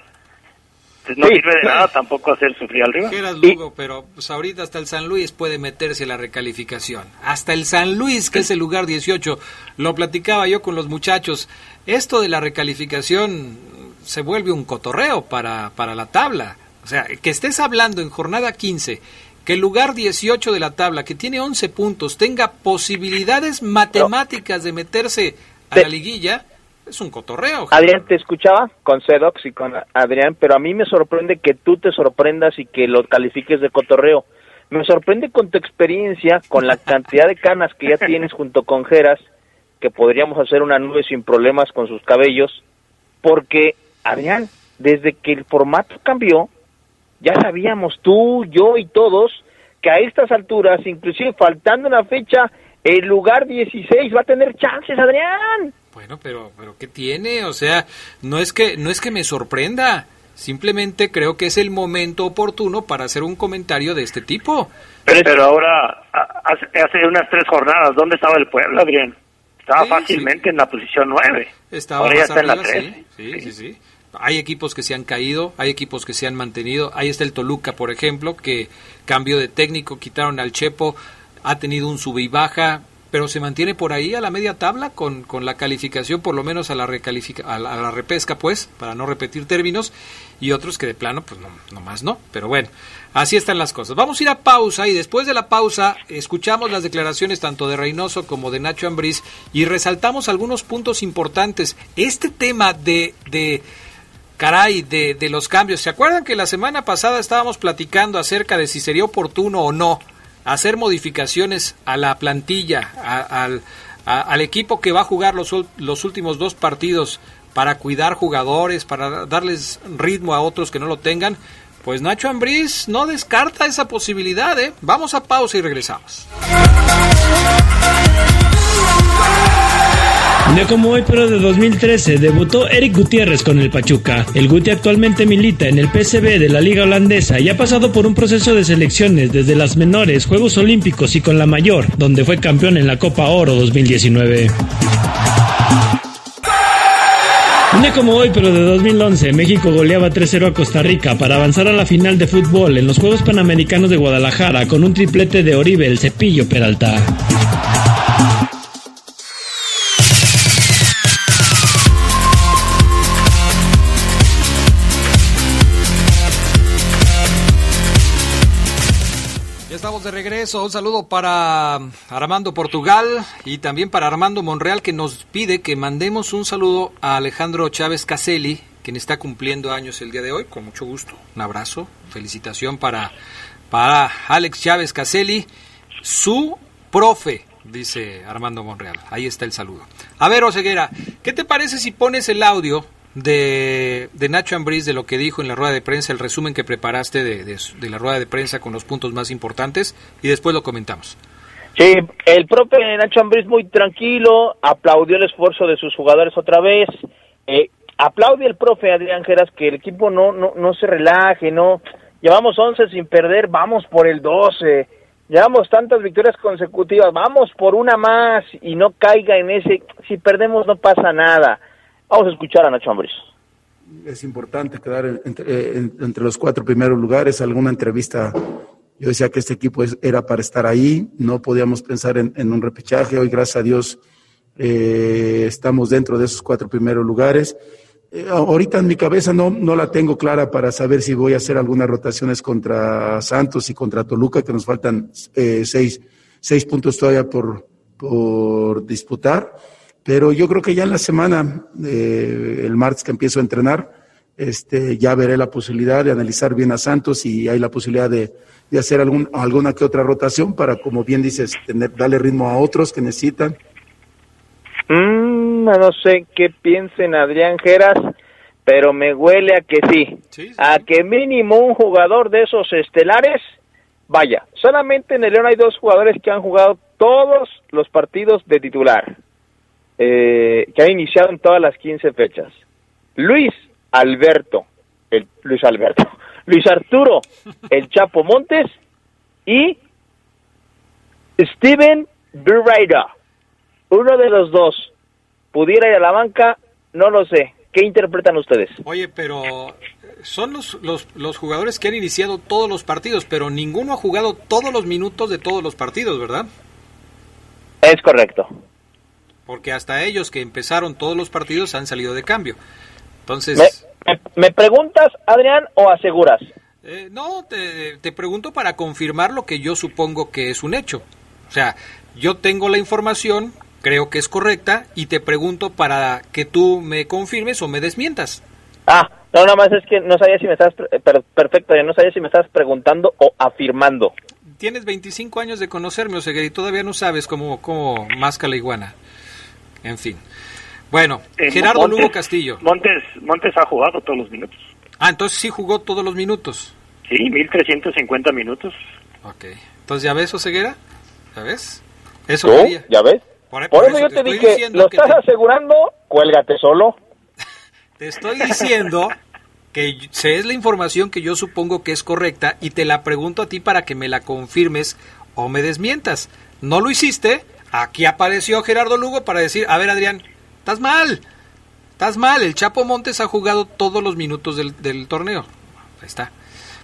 no sirve de nada tampoco hacer sufrir al rival. Lugo, pero pues ahorita hasta el San Luis puede meterse la recalificación. Hasta el San Luis, que es el lugar 18, lo platicaba yo con los muchachos. Esto de la recalificación se vuelve un cotorreo para, para la tabla. O sea, que estés hablando en jornada 15 que el lugar 18 de la tabla, que tiene 11 puntos, tenga posibilidades matemáticas de meterse a la liguilla, es un cotorreo. Adrián, te escuchaba con Sedox y con Adrián, pero a mí me sorprende que tú te sorprendas y que lo califiques de cotorreo. Me sorprende con tu experiencia, con la cantidad de canas que ya tienes junto con Geras, que podríamos hacer una nube sin problemas con sus cabellos, porque, Adrián, desde que el formato cambió, ya sabíamos tú, yo y todos que a estas alturas, inclusive faltando una fecha, el lugar 16 va a tener chances, Adrián. Bueno, pero, pero ¿qué tiene? O sea, no es que, no es que me sorprenda. Simplemente creo que es el momento oportuno para hacer un comentario de este tipo. Pero, ahora, hace, unas tres jornadas, ¿dónde estaba el pueblo, Adrián? Estaba fácilmente en la posición nueve. Estaba ahora ya está en la tres. Sí, sí, sí, Hay equipos que se han caído, hay equipos que se han mantenido. Ahí está el Toluca, por ejemplo, que cambió de técnico, quitaron al Chepo, ha tenido un sube y baja, pero se mantiene por ahí a la media tabla con, con la calificación, por lo menos a la, recalifica, a la, repesca, pues, para no repetir términos, y otros que de plano, pues no, más no. Pero bueno, así están las cosas. Vamos a ir a pausa y después de la pausa escuchamos las declaraciones tanto de Reynoso como de Nacho Ambriz y resaltamos algunos puntos importantes. Este tema de... de caray, de, de los cambios. ¿Se acuerdan que la semana pasada estábamos platicando acerca de si sería oportuno o no hacer modificaciones a la plantilla, al, equipo que va a jugar los, los últimos dos partidos para cuidar jugadores, para darles ritmo a otros que no lo tengan, pues Nacho Ambriz no descarta esa posibilidad. ¿eh? Vamos a pausa y regresamos. Día como hoy, pero de 2013, debutó Eric Gutiérrez con el Pachuca. El Guti actualmente milita en el PSV de la Liga Holandesa y ha pasado por un proceso de selecciones desde las menores, Juegos Olímpicos y con la mayor, donde fue campeón en la Copa Oro 2019. Un día como hoy, pero de 2011, México goleaba 3-0 a Costa Rica para avanzar a la final de fútbol en los Juegos Panamericanos de Guadalajara con un triplete de Oribe, el Cepillo Peralta. De regreso. Un saludo para Armando Portugal y también para Armando Monreal que nos pide que mandemos un saludo a Alejandro Chávez Caselli, quien está cumpliendo años el día de hoy. Con mucho gusto. Un abrazo. Felicitación para, para Alex Chávez Caselli. Su profe, dice Armando Monreal. Ahí está el saludo. A ver, Oseguera, ¿qué te parece si pones el audio de, de Nacho Ambriz de lo que dijo en la rueda de prensa, el resumen que preparaste de, de, la rueda de prensa con los puntos más importantes y después lo comentamos? Sí, el profe Nacho Ambriz muy tranquilo, aplaudió el esfuerzo de sus jugadores otra vez, eh, aplaude el profe Adrián Geras que el equipo no, no, no se relaje, no, llevamos 11 sin perder, vamos por el 12, llevamos tantas victorias consecutivas, vamos por una más y no caiga en ese, si perdemos no pasa nada. Vamos a escuchar a Nacho Ambriz. Es importante quedar entre, eh, entre los cuatro primeros lugares, alguna entrevista yo decía que este equipo era para estar ahí, no podíamos pensar en, en un repechaje. Hoy, gracias a Dios, eh, estamos dentro de esos cuatro primeros lugares. Eh, ahorita en mi cabeza no, no la tengo clara para saber si voy a hacer algunas rotaciones contra Santos y contra Toluca, que nos faltan eh, seis, seis puntos todavía por, por disputar. Pero yo creo que ya en la semana, eh, el martes que empiezo a entrenar, este, ya veré la posibilidad de analizar bien a Santos y hay la posibilidad de, de hacer algún, alguna que otra rotación para, como bien dices, tener, darle ritmo a otros que necesitan. Mm, no sé qué piensen Adrián Geras, pero me huele a que sí. Sí, sí, A que mínimo un jugador de esos estelares, vaya, solamente en el León hay dos jugadores que han jugado todos los partidos de titular, eh, que han iniciado en todas las 15 fechas. Luis Alberto, el Luis Alberto, Luis Arturo, el Chapo Montes y Steven Berreira. Uno de los dos pudiera ir a la banca, no lo sé. ¿Qué interpretan ustedes? Oye, pero son los, los, los jugadores que han iniciado todos los partidos, pero ninguno ha jugado todos los minutos de todos los partidos, ¿verdad? Es correcto. Porque hasta ellos que empezaron todos los partidos han salido de cambio. ¿Me, Entonces, me- me preguntas, Adrián, o aseguras? eh, no, te, te pregunto para confirmar lo que yo supongo que es un hecho. O sea, yo tengo la información, creo que es correcta, y te pregunto para que tú me confirmes o me desmientas. Ah, no, nada más es que no sabía si me estás, pre- per- perfecto, ya no sabía si me estás preguntando o afirmando. Tienes 25 años de conocerme, Oseguera, y todavía no sabes cómo, cómo masca la iguana. En fin. Bueno, Eh, Gerardo Montes- Lugo Castillo. Montes, Montes ha jugado todos los minutos. Ah, entonces sí jugó todos los minutos. Sí, 1350 minutos. Ok. Entonces, ¿ya ves, Oseguera? ¿Ya ves? Eso ¿Tú? quería. ¿Ya ves? Por, Por por eso yo te dije, ¿lo que estás te- asegurando? Cuélgate solo. Te estoy diciendo que sé es la información que yo supongo que es correcta y te la pregunto a ti para que me la confirmes o me desmientas. No lo hiciste, aquí apareció Gerardo Lugo para decir, a ver Adrián, estás mal, estás mal, el Chapo Montes ha jugado todos los minutos del, del torneo. Ahí está.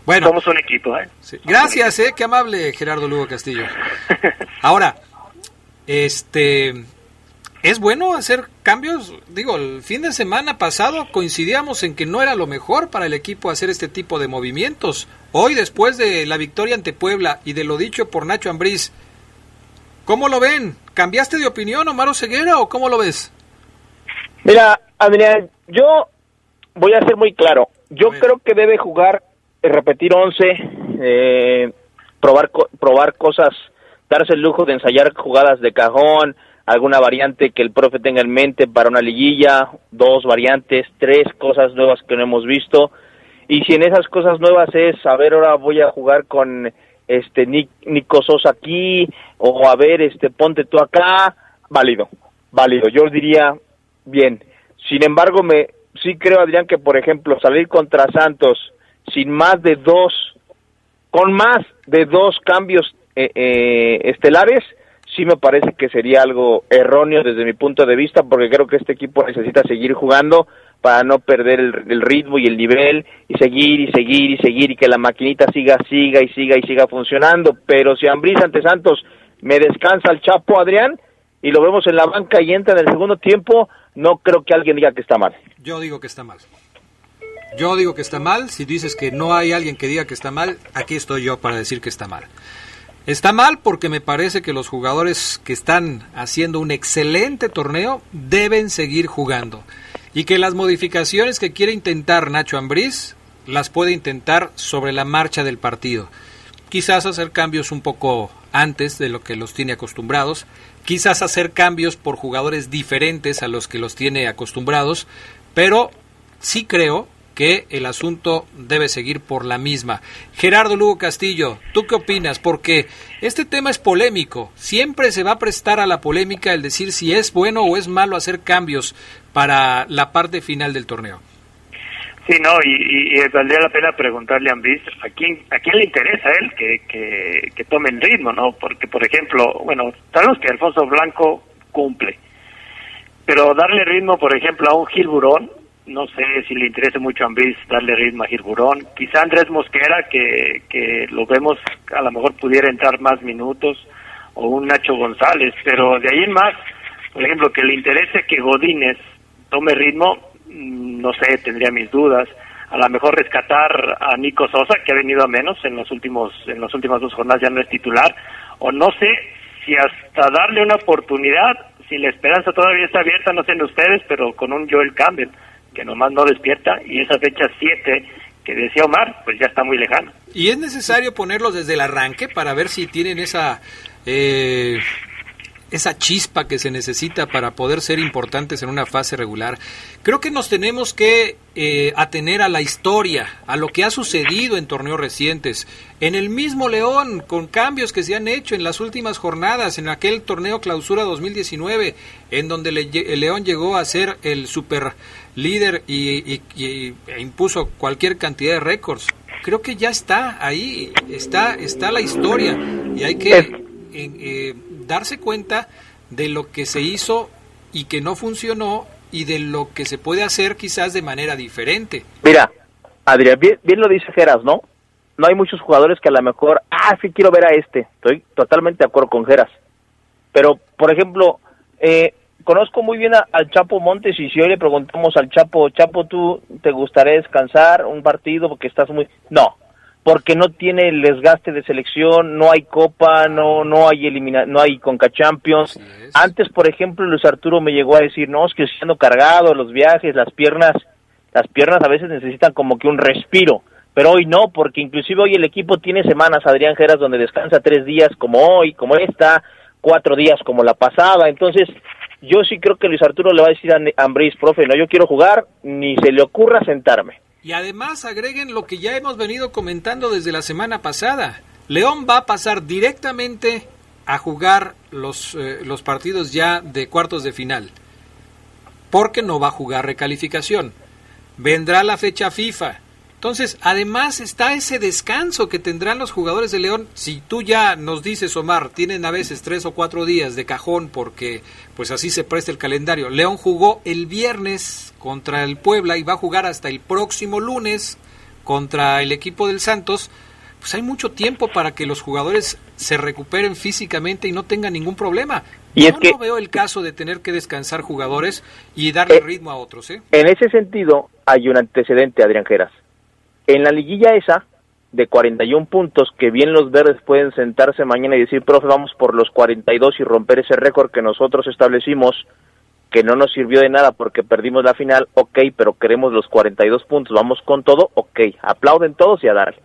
Bueno, Somos un equipo, ¿eh? Sí. Gracias, eh, qué amable Gerardo Lugo Castillo. Ahora, este, ¿es bueno hacer cambios? Digo, el fin de semana pasado coincidíamos en que no era lo mejor para el equipo hacer este tipo de movimientos. Hoy, después de la victoria ante Puebla y de lo dicho por Nacho Ambriz, ¿cómo lo ven? ¿Cambiaste de opinión, Omar Ceguera, o cómo lo ves? Mira, Adrián, yo voy a ser muy claro. Yo creo que debe jugar, eh, repetir 11, eh, probar, probar cosas, darse el lujo de ensayar jugadas de cajón, alguna variante que el profe tenga en mente para una liguilla, dos variantes, tres cosas nuevas que no hemos visto. Y si en esas cosas nuevas es, a ver, ahora voy a jugar con este Nic- Nico Sosa aquí, o a ver, este ponte tú acá, válido, válido. Yo diría, bien. Sin embargo, me sí creo, Adrián, que por ejemplo, salir contra Santos sin más de dos, con más de dos cambios eh, eh, estelares, sí me parece que sería algo erróneo desde mi punto de vista, porque creo que este equipo necesita seguir jugando para no perder el, ritmo y el nivel y seguir y seguir y seguir y que la maquinita siga, siga y siga y siga funcionando. Pero si Ambriz ante Santos me descansa el Chapo Adrián y lo vemos en la banca y entra en el segundo tiempo, no creo que alguien diga que está mal. Yo digo que está mal. Yo digo que está mal. Si dices que no hay alguien que diga que está mal, aquí estoy yo para decir que está mal. Está mal porque me parece que los jugadores que están haciendo un excelente torneo deben seguir jugando. Y que las modificaciones que quiere intentar Nacho Ambriz las puede intentar sobre la marcha del partido. Quizás hacer cambios un poco antes de lo que los tiene acostumbrados, quizás hacer cambios por jugadores diferentes a los que los tiene acostumbrados, pero sí creo que el asunto debe seguir por la misma. Gerardo Lugo Castillo, ¿tú qué opinas? Porque este tema es polémico. Siempre se va a prestar a la polémica el decir si es bueno o es malo hacer cambios para la parte final del torneo. Sí, no, y, valdría la pena preguntarle a Ambris a quién, a quién le interesa a él que, que, que tomen ritmo, ¿no? Porque, por ejemplo, bueno, sabemos que Alfonso Blanco cumple, pero darle ritmo, por ejemplo, a un Gil Burón, no sé si le interesa mucho a Ambriz darle ritmo a Girburón. Quizá Andrés Mosquera, que, que lo vemos, a lo mejor pudiera entrar más minutos, o un Nacho González, pero de ahí en más, por ejemplo, que le interese que Godínez tome ritmo, mm, no sé, tendría mis dudas. A lo mejor rescatar a Nico Sosa, que ha venido a menos en los últimos en las últimas dos jornadas, ya no es titular, o no sé si hasta darle una oportunidad, si la esperanza todavía está abierta, no sé en ustedes, pero con un Joel Campbell que nomás no despierta y esa fecha 7 que decía Omar, pues ya está muy lejana. ¿Y es necesario ponerlos desde el arranque para ver si tienen esa eh, esa chispa que se necesita para poder ser importantes en una fase regular. Creo que nos tenemos que eh, atener a la historia, a lo que ha sucedido en torneos recientes. En el mismo León, con cambios que se han hecho en las últimas jornadas, en aquel torneo clausura 2019, en donde el León llegó a ser el super líder y, e impuso cualquier cantidad de récords. Creo que ya está ahí, está, está la historia y hay que eh, darse cuenta de lo que se hizo y que no funcionó y de lo que se puede hacer quizás de manera diferente. Mira, Adrián, bien, lo dice Geras, ¿no? No hay muchos jugadores que a lo mejor, ah, sí quiero ver a este. Estoy totalmente de acuerdo con Geras. Pero, por ejemplo, eh, conozco muy bien al Chapo Montes y si hoy le preguntamos al Chapo, Chapo, ¿tú te gustaría descansar un partido porque estás muy... No, porque no tiene el desgaste de selección, no hay Copa, no no hay elimina, no hay Conca Champions. Antes, por ejemplo, Luis Arturo me llegó a decir, "No, es que siendo cargado los viajes, las piernas, las piernas a veces necesitan como que un respiro." Pero hoy no, porque inclusive hoy el equipo tiene semanas, Adrián Geras, donde descansa tres días como hoy, como esta, cuatro días como la pasada. Entonces, yo sí creo que Luis Arturo le va a decir a Ambris, profe, no, yo quiero jugar, ni se le ocurra sentarme y además agreguen lo que ya hemos venido comentando desde la semana pasada. León va a pasar directamente a jugar los, eh, los partidos ya de cuartos de final. Porque no va a jugar recalificación. Vendrá la fecha FIFA. Entonces, además está ese descanso que tendrán los jugadores de León. Si tú ya nos dices, Omar, tienen a veces tres o cuatro días de cajón porque pues así se presta el calendario. León jugó el viernes contra el Puebla y va a jugar hasta el próximo lunes contra el equipo del Santos. Pues hay mucho tiempo para que los jugadores se recuperen físicamente y no tengan ningún problema. Y Yo no veo el caso de tener que descansar jugadores y darle eh, ritmo a otros. ¿eh? En ese sentido, hay un antecedente, Adrián Geras en la liguilla esa, de 41 puntos, que bien los verdes pueden sentarse mañana y decir, profe, vamos por los 42 y romper ese récord que nosotros establecimos, que no nos sirvió de nada porque perdimos la final, ok, pero queremos los 42 puntos, vamos con todo, ok, aplauden todos y a darle.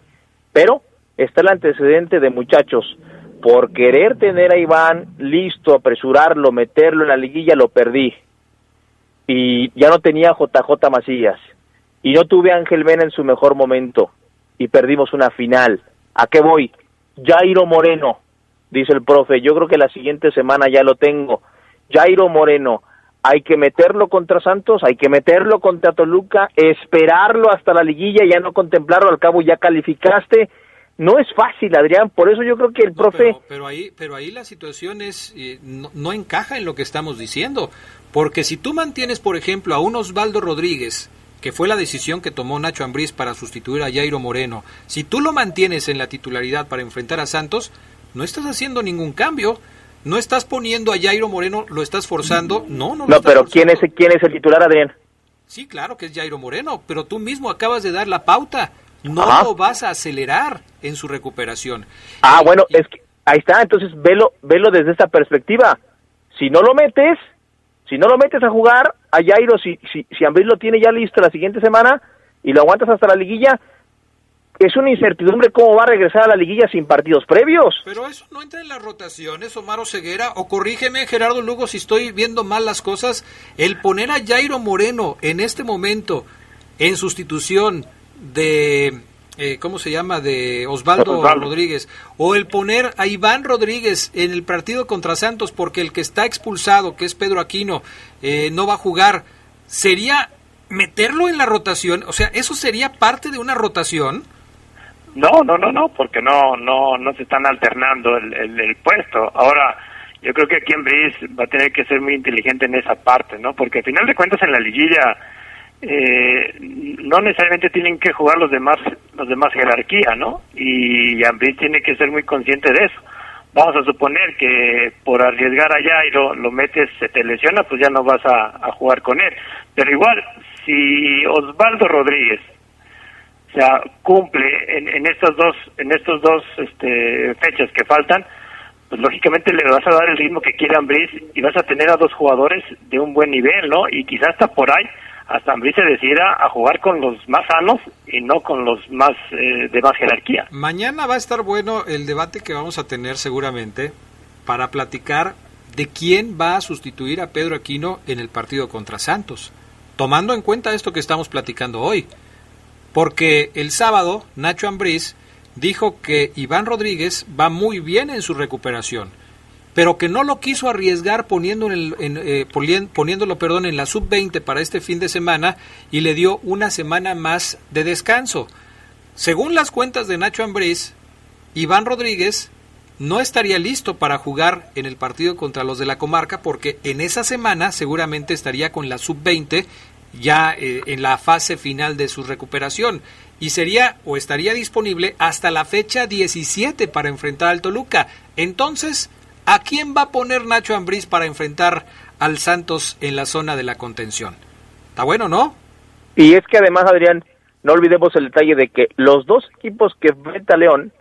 Pero está el antecedente de muchachos, por querer tener a Iván listo, apresurarlo, meterlo en la liguilla, lo perdí. Y ya no tenía JJ Macías y no tuve a Ángel Mena en su mejor momento y perdimos una final. ¿A qué voy? Jairo Moreno, dice el profe, yo creo que la siguiente semana ya lo tengo. Jairo Moreno, hay que meterlo contra Santos, hay que meterlo contra Toluca, esperarlo hasta la liguilla, ya no contemplarlo, al cabo ya calificaste. No es fácil, Adrián, por eso yo creo que el profe... Pero, ahí, pero ahí la situación es, eh, no, no encaja en lo que estamos diciendo, porque si tú mantienes, por ejemplo, a un Osvaldo Rodríguez, que fue la decisión que tomó Nacho Ambriz para sustituir a Jairo Moreno, si tú lo mantienes en la titularidad para enfrentar a Santos, no estás haciendo ningún cambio. No estás poniendo a Jairo Moreno, lo estás forzando. No, no. no, pero ¿quién es, ¿quién es el titular, Adrián? Sí, claro que es Jairo Moreno, pero tú mismo acabas de dar la pauta. No lo vas a acelerar en su recuperación. Ah, bueno, es que ahí está. Entonces velo, velo desde esta perspectiva. Si no lo metes, si no lo metes a jugar, a Jairo, si, si, si lo tiene ya listo la siguiente semana y lo aguantas hasta la liguilla, es una incertidumbre cómo va a regresar a la liguilla sin partidos previos. Pero eso no entra en las rotaciones, Omar Ceguera, o corrígeme, Gerardo Lugo, si estoy viendo mal las cosas, el poner a Jairo Moreno en este momento en sustitución de, eh, ¿cómo se llama?, de Osvaldo, Rodríguez, o el poner a Iván Rodríguez en el partido contra Santos porque el que está expulsado, que es Pedro Aquino, eh, no va a jugar, sería meterlo en la rotación, o sea, eso sería parte de una rotación. No, no, no, no, porque no, no, no se están alternando el, el, puesto. Ahora, yo creo que aquí en Brice va a tener que ser muy inteligente en esa parte, ¿no? Porque al final de cuentas en la liguilla eh, no necesariamente tienen que jugar los demás, los demás jerarquía, ¿no? Y Ambris tiene que ser muy consciente de eso. Vamos a suponer que por arriesgar allá y lo, metes, se te lesiona, pues ya no vas a, a jugar con él. Pero igual, si Osvaldo Rodríguez o sea, cumple en, en estas dos, en estos dos este, fechas que faltan, pues lógicamente le vas a dar el ritmo que quiere Ambris y vas a tener a dos jugadores de un buen nivel, ¿no? Y quizás hasta por ahí, hasta Ambris se decida a jugar con los más sanos y no con los más eh, de más jerarquía. Mañana va a estar bueno el debate que vamos a tener seguramente para platicar de quién va a sustituir a Pedro Aquino en el partido contra Santos, tomando en cuenta esto que estamos platicando hoy porque el sábado Nacho Ambriz dijo que Iván Rodríguez va muy bien en su recuperación, pero que no lo quiso arriesgar poniendo en eh, poniéndolo perdón, en la sub-20 para este fin de semana y le dio una semana más de descanso. Según las cuentas de Nacho Ambriz, Iván Rodríguez no estaría listo para jugar en el partido contra los de la comarca porque en esa semana seguramente estaría con la sub-20 ya eh, en la fase final de su recuperación y sería o estaría disponible hasta la fecha 17 para enfrentar al Toluca. Entonces, ¿a quién va a poner Nacho Ambriz para enfrentar al Santos en la zona de la contención? Está bueno, ¿no? Y es que además, Adrián, no olvidemos el detalle de que los dos equipos que enfrenta León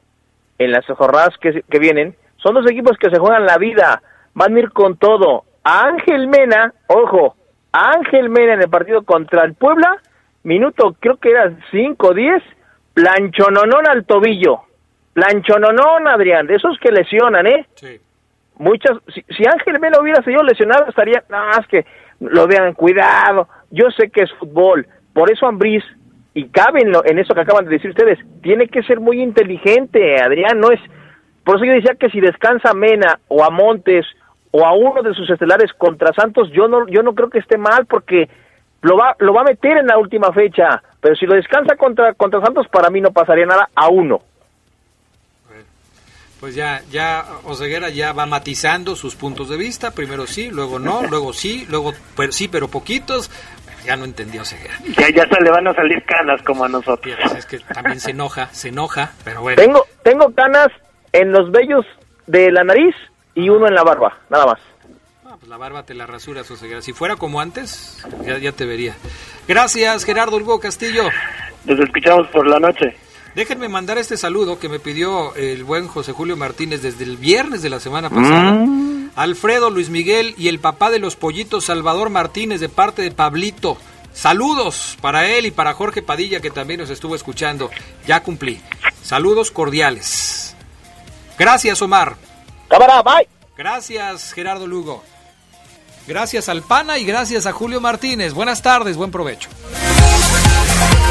en las jornadas que, que vienen son dos equipos que se juegan la vida, van a ir con todo. A Ángel Mena, ojo, Ángel Mena en el partido contra el Puebla, minuto creo que era 5 o 10, planchononón al tobillo. Planchononón, Adrián, de esos que lesionan, ¿eh? Sí. Muchas, si, Ángel Mena hubiera sido lesionado, estaría, nada más que lo vean, cuidado, yo sé que es fútbol, por eso Ambriz, y cabe en, en eso que acaban de decir ustedes, tiene que ser muy inteligente, Adrián, no es, por eso yo decía que si descansa Mena o a Montes o a uno de sus estelares contra Santos, yo no, yo no creo que esté mal porque lo va, lo va a meter en la última fecha, pero si lo descansa contra, contra Santos, para mí no pasaría nada a uno. Pues ya, ya Oseguera ya va matizando sus puntos de vista, primero sí, luego no, luego sí, luego pero sí, pero poquitos, ya no entendió Oseguera. Ya, ya se le van a salir canas como a nosotros. es que también se enoja, se enoja, pero bueno. Tengo, tengo canas en los vellos de la nariz y uno en la barba, nada más. Ah, pues la barba te la rasura, Oseguera. Si fuera como antes, ya, ya te vería. Gracias, Gerardo Hugo Castillo. Nos escuchamos por la noche. Déjenme mandar este saludo que me pidió el buen José Julio Martínez desde el viernes de la semana pasada. Mm. Alfredo, Luis Miguel y el papá de los pollitos, Salvador Martínez, de parte de Pablito. Saludos para él y para Jorge Padilla, que también nos estuvo escuchando. Ya cumplí. Saludos cordiales. Gracias, Omar. Cámara, bye. Gracias, Gerardo Lugo. Gracias al PANA y gracias a Julio Martínez. Buenas tardes, buen provecho.